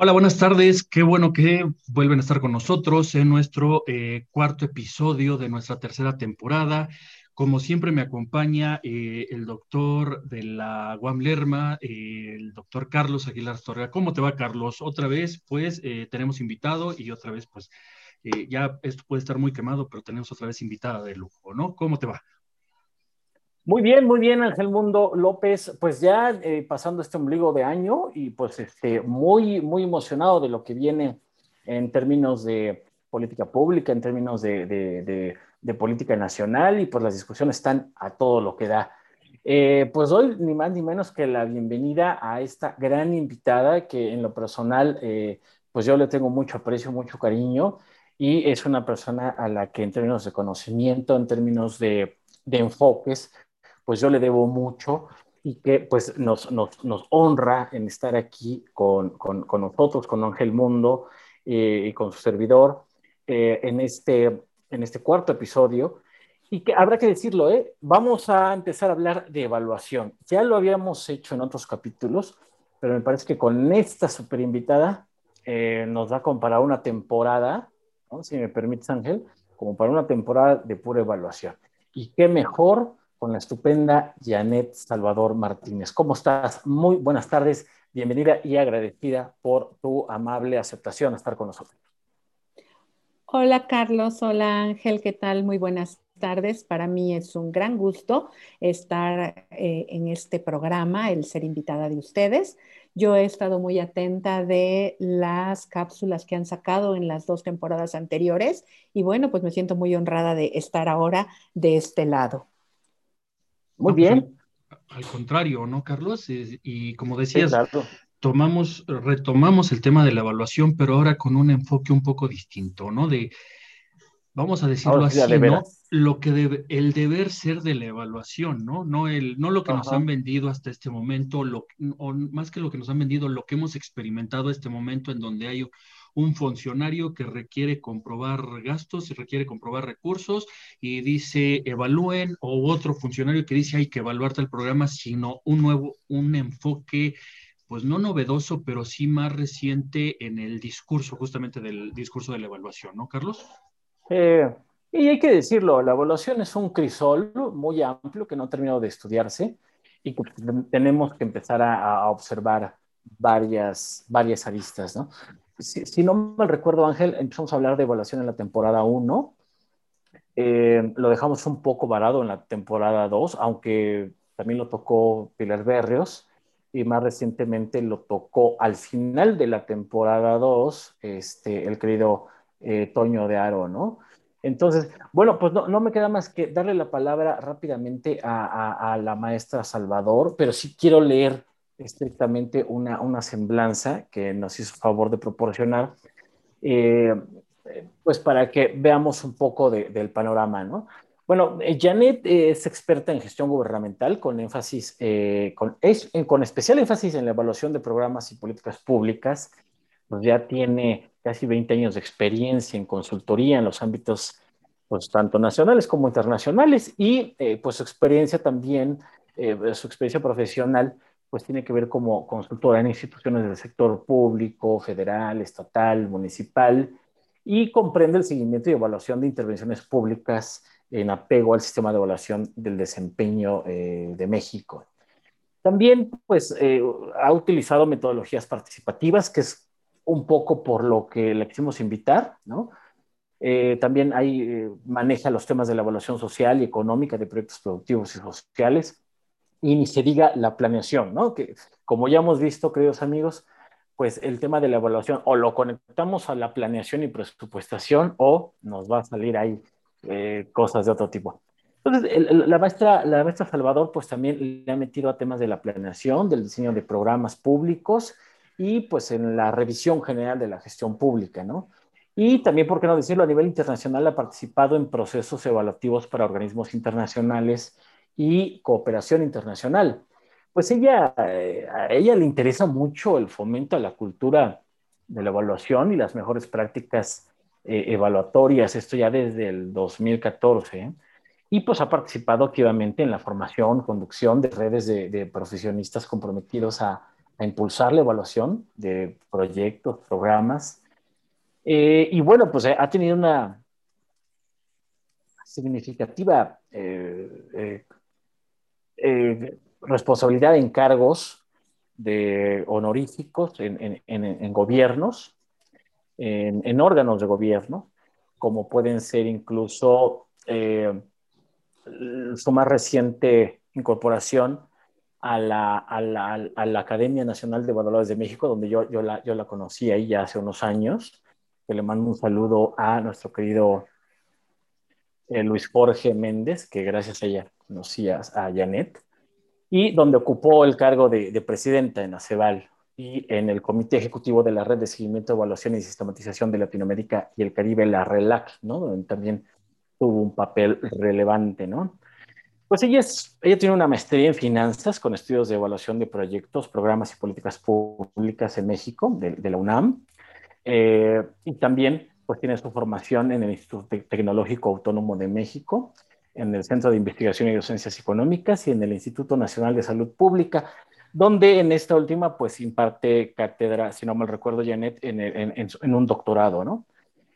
Hola, buenas tardes. Qué bueno que vuelven a estar con nosotros en nuestro eh, cuarto episodio de nuestra tercera temporada. Como siempre me acompaña eh, el doctor de la UAM Lerma, eh, el doctor Carlos Aguilar Torrea. ¿Cómo te va, Carlos? Otra vez, pues, tenemos invitado y otra vez, pues, ya esto puede estar muy quemado, pero tenemos otra vez invitada de lujo, ¿no? ¿Cómo te va? Muy bien, muy bien, Ángel Mundo López. Pues ya eh, pasando este ombligo de año y pues este, muy, muy emocionado de lo que viene en términos de política pública, en términos de, política nacional y pues las discusiones están a todo lo que da. Eh, pues doy ni más ni menos que la bienvenida a esta gran invitada que en lo personal, eh, pues yo le tengo mucho aprecio, mucho cariño y es una persona a la que en términos de conocimiento, en términos de, de enfoques, pues yo le debo mucho y que pues nos, nos, nos honra en estar aquí con, con, con nosotros, con Ángel Mundo eh, y con su servidor eh, en, este, en este cuarto episodio. Y que habrá que decirlo, ¿eh? vamos a empezar a hablar de evaluación. Ya lo habíamos hecho en otros capítulos, pero me parece que con esta super invitada eh, nos da como para una temporada, si me permites Ángel, como para una temporada de pura evaluación. Y qué mejor con la estupenda Janet Salvador Martínez. ¿Cómo estás? Muy buenas tardes, bienvenida y agradecida por tu amable aceptación a estar con nosotros. Hola Carlos, hola Ángel, ¿qué tal? Muy buenas tardes. Para mí es un gran gusto estar eh, en este programa, el ser invitada de ustedes. Yo he estado muy atenta de las cápsulas que han sacado en las dos temporadas anteriores y bueno, pues me siento muy honrada de estar ahora de este lado. Muy bien. al, contrario, ¿no, Carlos? y como decías, tomamos, retomamos el tema de la evaluación, pero ahora con un enfoque un poco distinto, ¿no? De, vamos a decirlo así, ¿no? Lo que debe, el deber ser de la evaluación, ¿no? No, el, no lo que nos han vendido hasta este momento, lo, o más que lo que nos han vendido, lo que hemos experimentado este momento en donde hay un funcionario que requiere comprobar gastos y requiere comprobar recursos y dice evalúen, o otro funcionario que dice hay que evaluar tal programa, sino un nuevo, un enfoque pues no novedoso, pero sí más reciente en el discurso, justamente del discurso de la evaluación, ¿no, Carlos? Eh, y hay que decirlo, la evaluación es un crisol muy amplio que no ha terminado de estudiarse y que tenemos que empezar a, a observar varias, varias aristas, ¿no? si, no mal recuerdo, Ángel, empezamos a hablar de evaluación en la temporada 1. Eh, lo dejamos un poco varado en la temporada 2, aunque también lo tocó Pilar Berrios y más recientemente lo tocó al final de la temporada 2, este, el querido eh, Toño de Aro, ¿no? Entonces, bueno, pues no, no, me queda más que darle la palabra rápidamente a, la maestra Salvador, pero sí quiero leer estrictamente una, una semblanza que nos hizo favor de proporcionar, eh, pues para que veamos un poco del panorama, ¿no? Bueno, eh, Janet es experta en gestión gubernamental con énfasis, con, es, con especial énfasis en la evaluación de programas y políticas públicas. Pues ya tiene casi 20 años de experiencia en consultoría en los ámbitos pues, tanto nacionales como internacionales y pues su experiencia también, su experiencia profesional pues tiene que ver como consultora en instituciones del sector público, federal, estatal, municipal, y comprende el seguimiento y evaluación de intervenciones públicas en apego al sistema de evaluación del desempeño eh, de México. También, pues, eh, ha utilizado metodologías participativas, que es un poco por lo que le quisimos invitar, ¿no? Eh, también hay, maneja los temas de la evaluación social y económica de proyectos productivos y sociales, y ni se diga la planeación, ¿no? Que como ya hemos visto, queridos amigos, pues el tema de la evaluación o lo conectamos a la planeación y presupuestación o nos va a salir ahí eh, cosas de otro tipo. Entonces, la, maestra, la maestra Salvador pues también le ha metido a temas de la planeación, del diseño de programas públicos y pues en la revisión general de la gestión pública, ¿no? Y también, por qué no decirlo, a nivel internacional ha participado en procesos evaluativos para organismos internacionales y cooperación internacional. Pues ella, eh, a ella le interesa mucho el fomento a la cultura de la evaluación y las mejores prácticas eh, evaluatorias, esto ya desde el 2014, y pues ha participado activamente en la formación, conducción de redes de, profesionistas comprometidos a, a impulsar la evaluación de proyectos, programas. Eh, y bueno, pues ha tenido una significativa eh, responsabilidad en cargos de honoríficos en, gobiernos, en, órganos de gobierno, como pueden ser incluso su más reciente incorporación a la, a, la, a la, Academia Nacional de Evaluadores de México, donde yo, yo, la, yo la conocí ahí ya hace unos años, que le mando un saludo a nuestro querido eh, Luis Jorge Méndez, que gracias a ella conocí a, Janet, y donde ocupó el cargo de, de presidenta en ACEVAL y en el Comité Ejecutivo de la Red de Seguimiento, Evaluación y Sistematización de Latinoamérica y el Caribe, la RELAC, ¿no? donde también tuvo un papel relevante, ¿no? Pues ella, es, ella tiene una maestría en finanzas con estudios de evaluación de proyectos, programas y políticas públicas en México, de, la UNAM. Eh, y también pues tiene su formación en el Instituto Tecnológico Autónomo de México, en el Centro de Investigación y Docencias Económicas y en el Instituto Nacional de Salud Pública, donde en esta última pues imparte cátedra, si no mal recuerdo, Janet, en, en, en un doctorado, ¿no?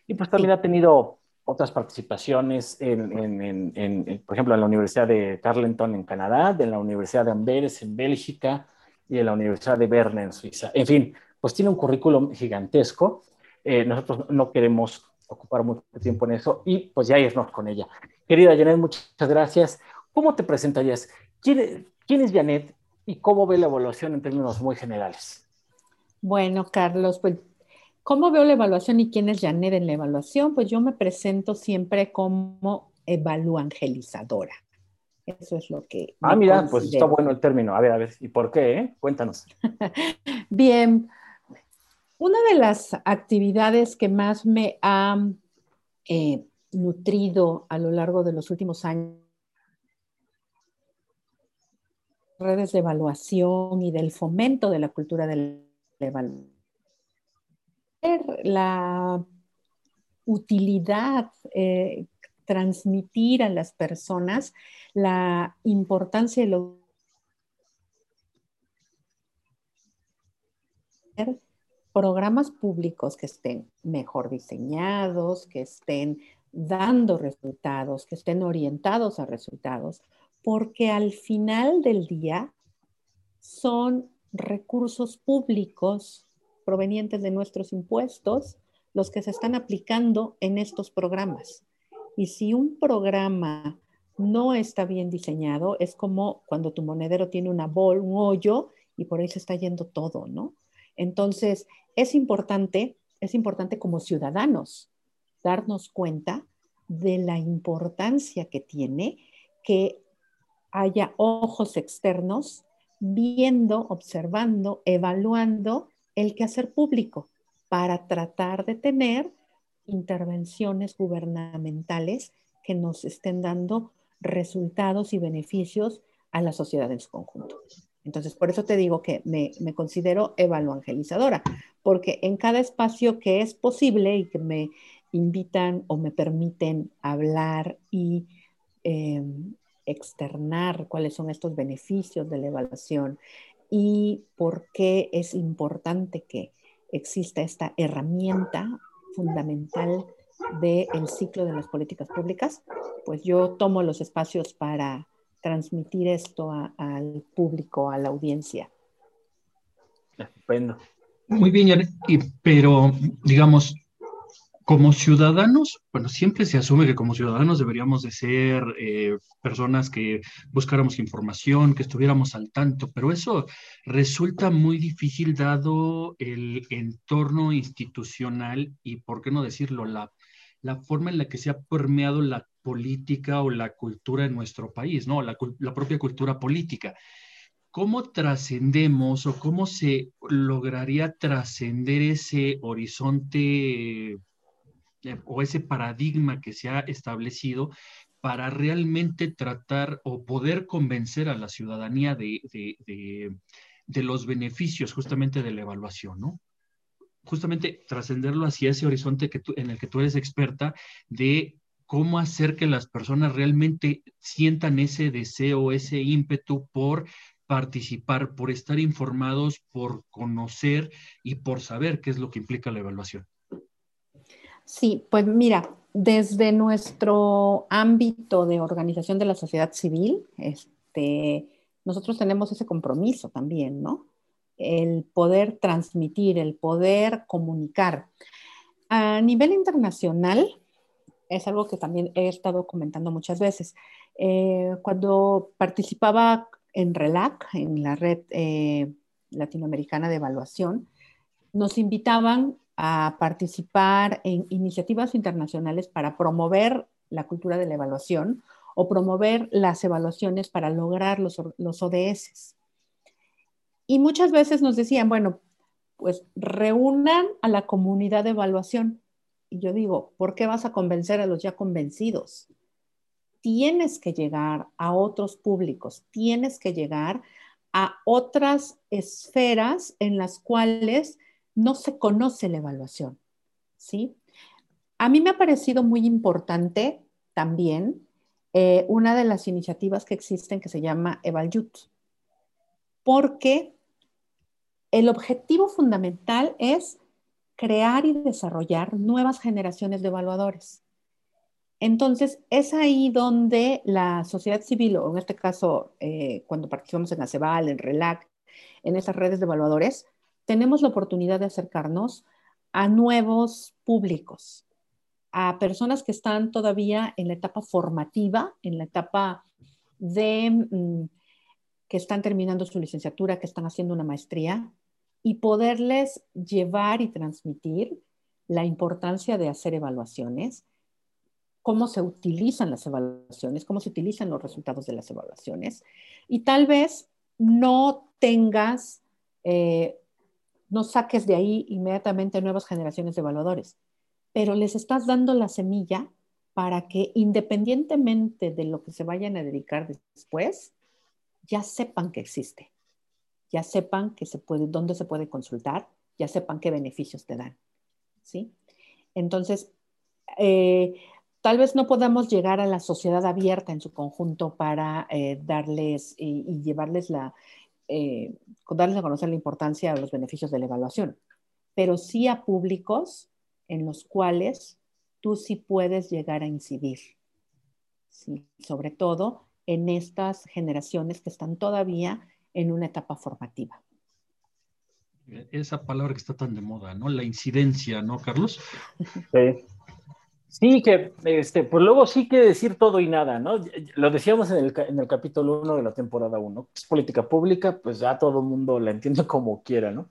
Y pues también ha tenido otras participaciones, en, por ejemplo, en la Universidad de Carleton en Canadá, en la Universidad de Amberes en Bélgica y en la Universidad de Berna en Suiza. En fin, pues tiene un currículum gigantesco. Eh, nosotros no queremos ocupar mucho tiempo en eso y pues ya irnos con ella. Querida Janet, muchas gracias. ¿Cómo te presentarías? ¿Quién, quién es Janet y cómo ve la evaluación en términos muy generales? Bueno, Carlos, pues ¿Cómo veo la evaluación y quién es Janet en la evaluación? Pues yo me presento siempre como evaluangelizadora. Eso es lo que. Ah, mira, pues está bueno el término. A ver, a ver, ¿y por qué? Eh? Cuéntanos. Bien. Una de las actividades que más me ha eh, nutrido a lo largo de los últimos años redes de evaluación y del fomento de la cultura de la evaluación la utilidad, eh, transmitir a las personas la importancia de los programas públicos que estén mejor diseñados, que estén dando resultados, que estén orientados a resultados, porque al final del día son recursos públicos provenientes de nuestros impuestos los que se están aplicando en estos programas. Y si un programa no está bien diseñado, es como cuando tu monedero tiene una bol, un hoyo, y por ahí se está yendo todo, ¿no? Entonces, es importante, es importante como ciudadanos darnos cuenta de la importancia que tiene que haya ojos externos viendo, observando, evaluando el quehacer público para tratar de tener intervenciones gubernamentales que nos estén dando resultados y beneficios a la sociedad en su conjunto. Entonces, por eso te digo que me, considero evaluangelizadora, porque en cada espacio que es posible y que me invitan o me permiten hablar y em, externar cuáles son estos beneficios de la evaluación y por qué es importante que exista esta herramienta fundamental del ciclo de las políticas públicas, pues yo tomo los espacios para transmitir esto al público, a la audiencia. Estupendo. Muy bien, pero digamos, como ciudadanos, bueno, siempre se asume que como ciudadanos deberíamos de ser eh, personas que buscáramos información, que estuviéramos al tanto, pero eso resulta muy difícil dado el entorno institucional y, por qué no decirlo, la, la forma en la que se ha permeado la política o la cultura en nuestro país, ¿no? La, la propia cultura política. ¿Cómo trascendemos o cómo se lograría trascender ese horizonte o ese paradigma que se ha establecido para realmente tratar o poder convencer a la ciudadanía de, los beneficios justamente de la evaluación, ¿no? Justamente trascenderlo hacia ese horizonte en el que tú eres experta de cómo hacer que las personas realmente sientan ese deseo, ese ímpetu por participar, por estar informados, por conocer y por saber qué es lo que implica la evaluación? Sí, pues mira, desde nuestro ámbito de organización de la sociedad civil, este, nosotros tenemos ese compromiso también, ¿no? El poder transmitir, el poder comunicar. A nivel internacional, es algo que también he estado comentando muchas veces. Eh, cuando participaba en RELAC, en la red eh, latinoamericana de evaluación, nos invitaban a participar en iniciativas internacionales para promover la cultura de la evaluación o promover las evaluaciones para lograr los, los ODS. Y muchas veces nos decían, bueno, pues reúnan a la comunidad de evaluación. Y yo digo, ¿por qué vas a convencer a los ya convencidos? Tienes que llegar a otros públicos, tienes que llegar a otras esferas en las cuales no se conoce la evaluación, ¿sí? A mí me ha parecido muy importante también eh, una de las iniciativas que existen que se llama EvalYut, porque el objetivo fundamental es crear y desarrollar nuevas generaciones de evaluadores. Entonces, es ahí donde la sociedad civil, o en este caso, eh, cuando participamos en ACEVAL, en RELAC, en esas redes de evaluadores, tenemos la oportunidad de acercarnos a nuevos públicos, a personas que están todavía en la etapa formativa, en la etapa de mm, que están terminando su licenciatura, que están haciendo una maestría, y poderles llevar y transmitir la importancia de hacer evaluaciones, cómo se utilizan las evaluaciones, cómo se utilizan los resultados de las evaluaciones, y tal vez no tengas eh, no saques de ahí inmediatamente nuevas generaciones de evaluadores, pero les estás dando la semilla para que independientemente de lo que se vayan a dedicar después, ya sepan que existe, ya sepan que se puede, dónde se puede consultar, ya sepan qué beneficios te dan. ¿sí? Entonces, eh, tal vez no podamos llegar a la sociedad abierta en su conjunto para eh, darles y, llevarles la, eh, darles a conocer la importancia de los beneficios de la evaluación, pero sí a públicos en los cuales tú sí puedes llegar a incidir, sobre todo en estas generaciones que están todavía en una etapa formativa. Esa palabra que está tan de moda, ¿no? La incidencia, ¿no, Carlos? Sí. Sí, que este, pues luego sí que decir todo y nada, ¿no? Lo decíamos en el, en el capítulo 1 de la temporada 1. Es política pública, pues ya todo el mundo la entiende como quiera, ¿no?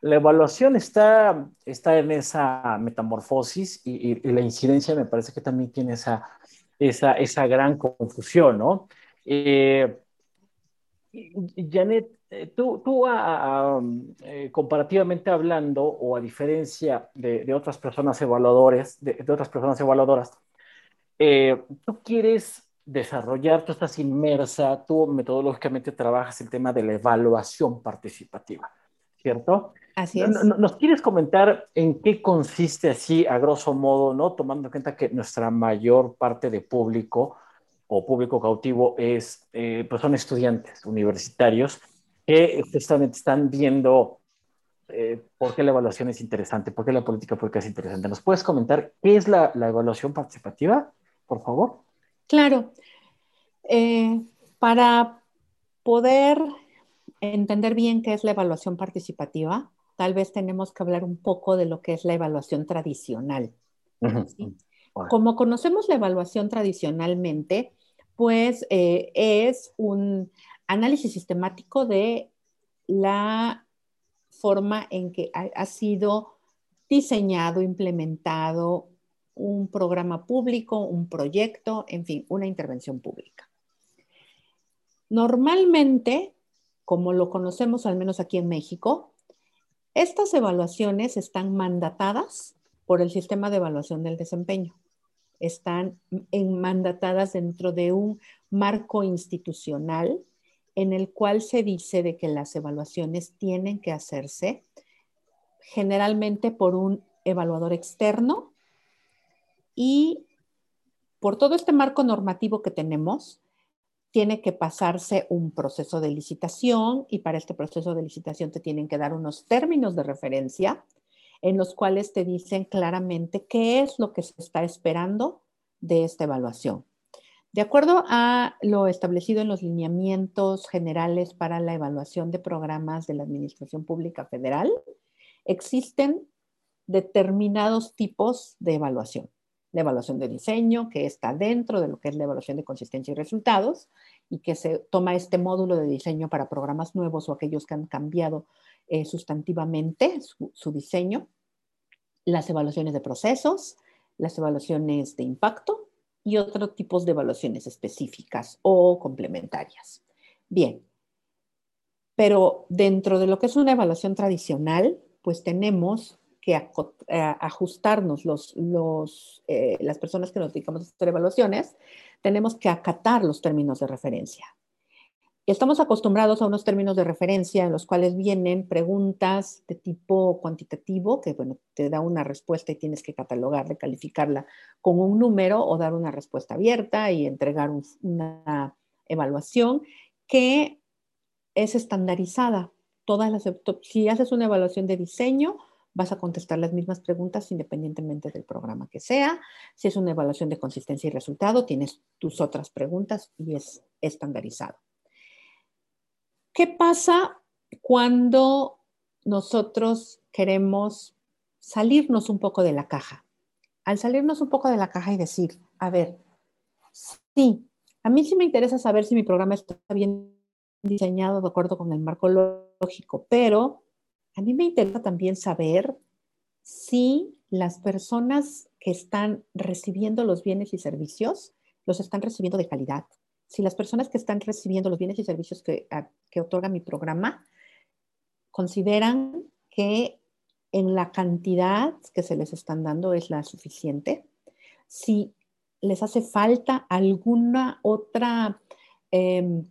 La evaluación está, está en esa metamorfosis y, y, la incidencia me parece que también tiene esa, esa, esa gran confusión, ¿no? Eh, Janet, eh, tú, tú eh, comparativamente hablando, o a diferencia de, otras personas evaluadores, de, otras personas evaluadoras, eh, tú quieres desarrollar, tú estás inmersa, tú metodológicamente trabajas el tema de la evaluación participativa, ¿cierto? Así es. ¿Nos quieres comentar en qué consiste así, a grosso modo, ¿no? Tomando en cuenta que nuestra mayor parte de público o público cautivo es, pues son estudiantes universitarios que justamente están viendo eh, por qué la evaluación es interesante, por qué la política pública es interesante. ¿Nos puedes comentar qué es la, evaluación participativa, por favor? Claro. Eh, para poder entender bien qué es la evaluación participativa, tal vez tenemos que hablar un poco de lo que es la evaluación tradicional. Como conocemos la evaluación tradicionalmente, pues eh, es un análisis sistemático de la forma en que ha, sido diseñado, implementado un programa público, un proyecto, en fin, una intervención pública. Normalmente, como lo conocemos al menos aquí en México, estas evaluaciones están mandatadas por el sistema de evaluación del desempeño. Están mandatadas dentro de un marco institucional en el cual se dice de que las evaluaciones tienen que hacerse generalmente por un evaluador externo y por todo este marco normativo que tenemos, tiene que pasarse un proceso de licitación y para este proceso de licitación te tienen que dar unos términos de referencia en los cuales te dicen claramente qué es lo que se está esperando de esta evaluación. De acuerdo a lo establecido en los lineamientos generales para la evaluación de programas de la Administración Pública Federal, existen determinados tipos de evaluación. La evaluación de diseño, que está dentro de lo que es la evaluación de consistencia y resultados, y que se toma este módulo de diseño para programas nuevos o aquellos que han cambiado eh, sustantivamente su diseño. Las evaluaciones de procesos, las evaluaciones de impacto, y otros tipos de evaluaciones específicas o complementarias. Bien, pero dentro de lo que es una evaluación tradicional, pues tenemos que eh, ajustarnos los, eh, las personas que nos dedicamos a hacer evaluaciones, tenemos que acatar los términos de referencia. Estamos acostumbrados a unos términos de referencia en los cuales vienen preguntas de tipo cuantitativo, que bueno, te da una respuesta y tienes que catalogarla, calificarla con un número o dar una respuesta abierta y entregar una evaluación que es estandarizada. Todas las, si haces una evaluación de diseño, vas a contestar las mismas preguntas independientemente del programa que sea. Si es una evaluación de consistencia y resultado, tienes tus otras preguntas y es estandarizado. ¿Qué pasa cuando nosotros queremos salirnos un poco de la caja? Al salirnos un poco de la caja y decir, a ver, sí, a mí sí me interesa saber si mi programa está bien diseñado de acuerdo con el marco lógico, pero a mí me interesa también saber si las personas que están recibiendo los bienes y servicios los están recibiendo de calidad, si las personas que están recibiendo los bienes y servicios que, otorga mi programa consideran que en la cantidad que se les están dando es la suficiente, si les hace falta alguna otra em,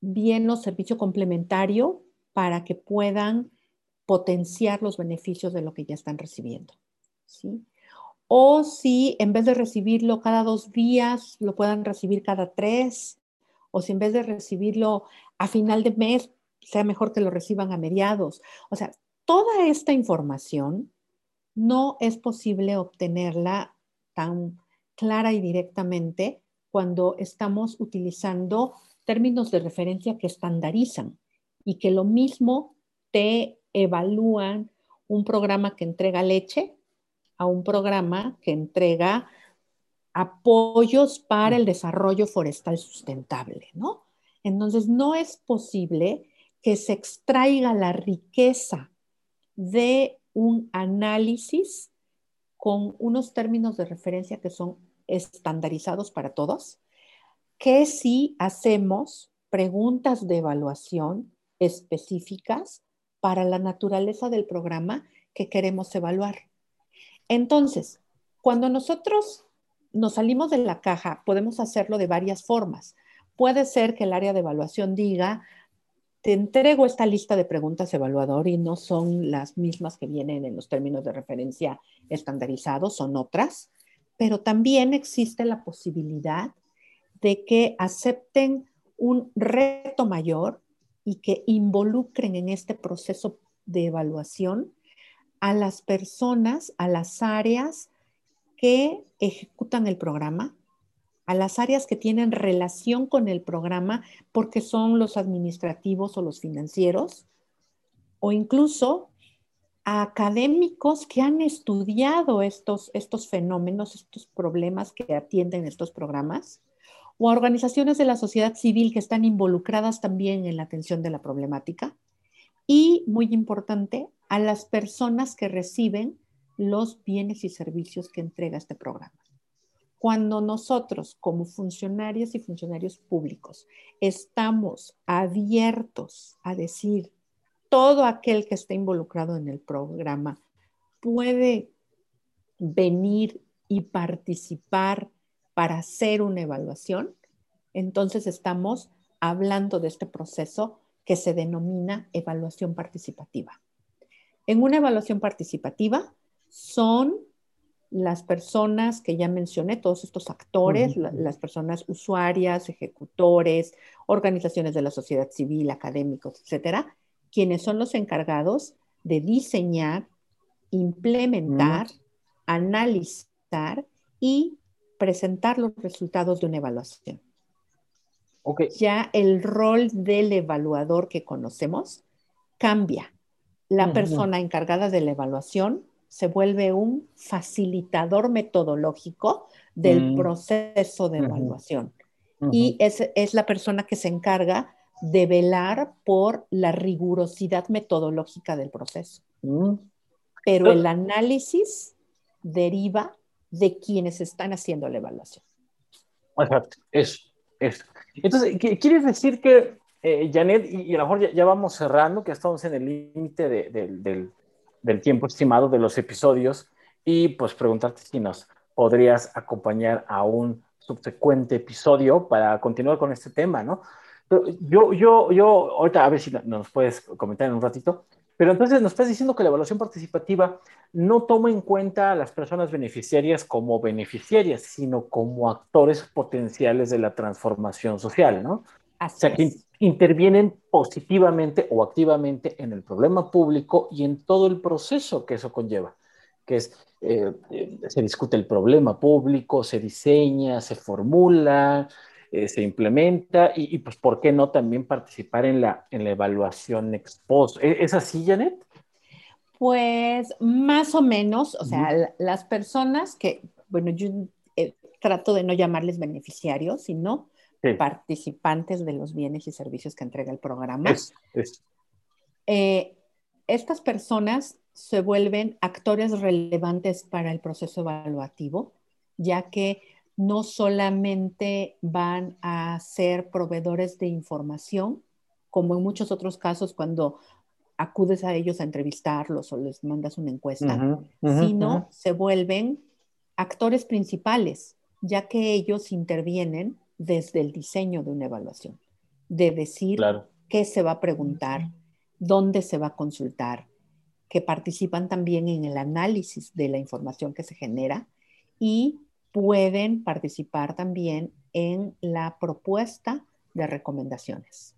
bien o servicio complementario para que puedan potenciar los beneficios de lo que ya están recibiendo. ¿sí? o si en vez de recibirlo cada dos días, lo puedan recibir cada tres, o si en vez de recibirlo a final de mes, sea mejor que lo reciban a mediados. O sea, toda esta información no es posible obtenerla tan clara y directamente cuando estamos utilizando términos de referencia que estandarizan y que lo mismo te evalúan un programa que entrega leche a un programa que entrega apoyos para el desarrollo forestal sustentable, ¿no? Entonces, no es posible que se extraiga la riqueza de un análisis con unos términos de referencia que son estandarizados para todos, que si hacemos preguntas de evaluación específicas para la naturaleza del programa que queremos evaluar. Entonces, cuando nosotros nos salimos de la caja, podemos hacerlo de varias formas. Puede ser que el área de evaluación diga, te entrego esta lista de preguntas evaluador y no son las mismas que vienen en los términos de referencia estandarizados, son otras, pero también existe la posibilidad de que acepten un reto mayor y que involucren en este proceso de evaluación a las personas, a las áreas que ejecutan el programa, a las áreas que tienen relación con el programa porque son los administrativos o los financieros, o incluso a académicos que han estudiado estos, estos fenómenos, estos problemas que atienden estos programas, o a organizaciones de la sociedad civil que están involucradas también en la atención de la problemática, y, muy importante, a las personas que reciben los bienes y servicios que entrega este programa. Cuando nosotros, como funcionarios y funcionarios públicos, estamos abiertos a decir, todo aquel que esté involucrado en el programa puede venir y participar para hacer una evaluación, entonces estamos hablando de este proceso que se denomina evaluación participativa. En una evaluación participativa son las personas que ya mencioné, todos estos actores, las personas usuarias, ejecutores, organizaciones de la sociedad civil, académicos, etcétera, quienes son los encargados de diseñar, implementar, analizar y presentar los resultados de una evaluación. Ya el rol del evaluador que conocemos cambia. La persona encargada de la evaluación se vuelve un facilitador metodológico del mm. proceso de evaluación. Y es, es, la persona que se encarga de velar por la rigurosidad metodológica del proceso. Mm. Pero el análisis deriva de quienes están haciendo la evaluación. Exacto, eso, eso. Entonces, ¿quieres decir que, eh, Janet, y, a lo mejor ya, vamos cerrando, que estamos en el límite del, del tiempo estimado de los episodios, y pues preguntarte si nos podrías acompañar a un subsecuente episodio para continuar con este tema, ¿no? yo, yo, yo, ahorita a ver si nos puedes comentar en un ratito, pero entonces nos estás diciendo que la evaluación participativa no toma en cuenta a las personas beneficiarias como beneficiarias, sino como actores potenciales de la transformación social, ¿no? o sea, que intervienen positivamente o activamente en el problema público y en todo el proceso que eso conlleva, que es, eh, eh, se discute el problema público, se diseña, se formula, eh, se implementa y, pues, ¿por qué no también participar en la, en la evaluación ex post? ¿E, ¿Es así, Janet? Pues más o menos, o sea, las personas que, bueno, yo eh, trato de no llamarles beneficiarios, sino participantes de los bienes y servicios que entrega el programa. Eh, estas personas se vuelven actores relevantes para el proceso evaluativo, ya que no solamente van a ser proveedores de información, como en muchos otros casos cuando acudes a ellos a entrevistarlos o les mandas una encuesta, sino se vuelven actores principales, ya que ellos intervienen desde el diseño de una evaluación, de decir qué se va a preguntar, dónde se va a consultar, que participan también en el análisis de la información que se genera y pueden participar también en la propuesta de recomendaciones.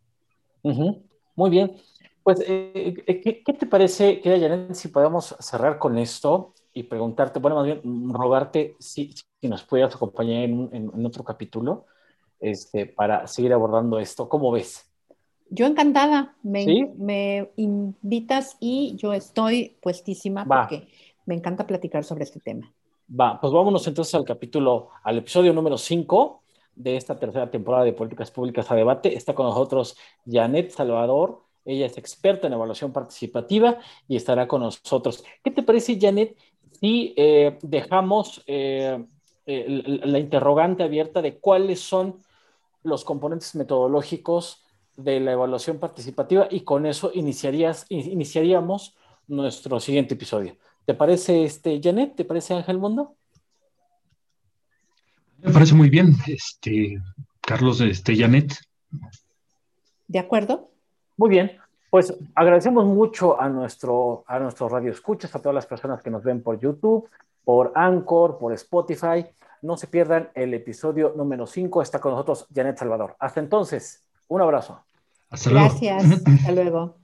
Muy bien. Pues, eh, eh, ¿qué, te parece, querida si podemos cerrar con esto y preguntarte, bueno, más bien mm, rogarte si, si nos pudieras acompañar en, en, otro capítulo este, para seguir abordando esto? ¿Cómo ves? Yo encantada, me, me invitas y yo estoy puestísima porque me encanta platicar sobre este tema. Va, pues vámonos entonces al capítulo, al episodio número 5 de esta tercera temporada de Políticas Públicas a Debate. Está con nosotros Janet Salvador. Ella es experta en evaluación participativa y estará con nosotros. ¿Qué te parece, Janet, si eh, dejamos eh, la interrogante abierta de cuáles son los componentes metodológicos de la evaluación participativa y con eso iniciaríamos nuestro siguiente episodio? ¿Te parece, este, Janet? ¿Te parece Ángel Mundo? Me parece muy bien, este, Carlos, este, Janet. ¿De acuerdo? Muy bien. Pues agradecemos mucho a nuestro, a nuestro radio escuchas, a todas las personas que nos ven por YouTube, por Anchor, por Spotify. No se pierdan el episodio número 5. Está con nosotros Janet Salvador. Hasta entonces, un abrazo. Hasta luego. Gracias. Hasta luego.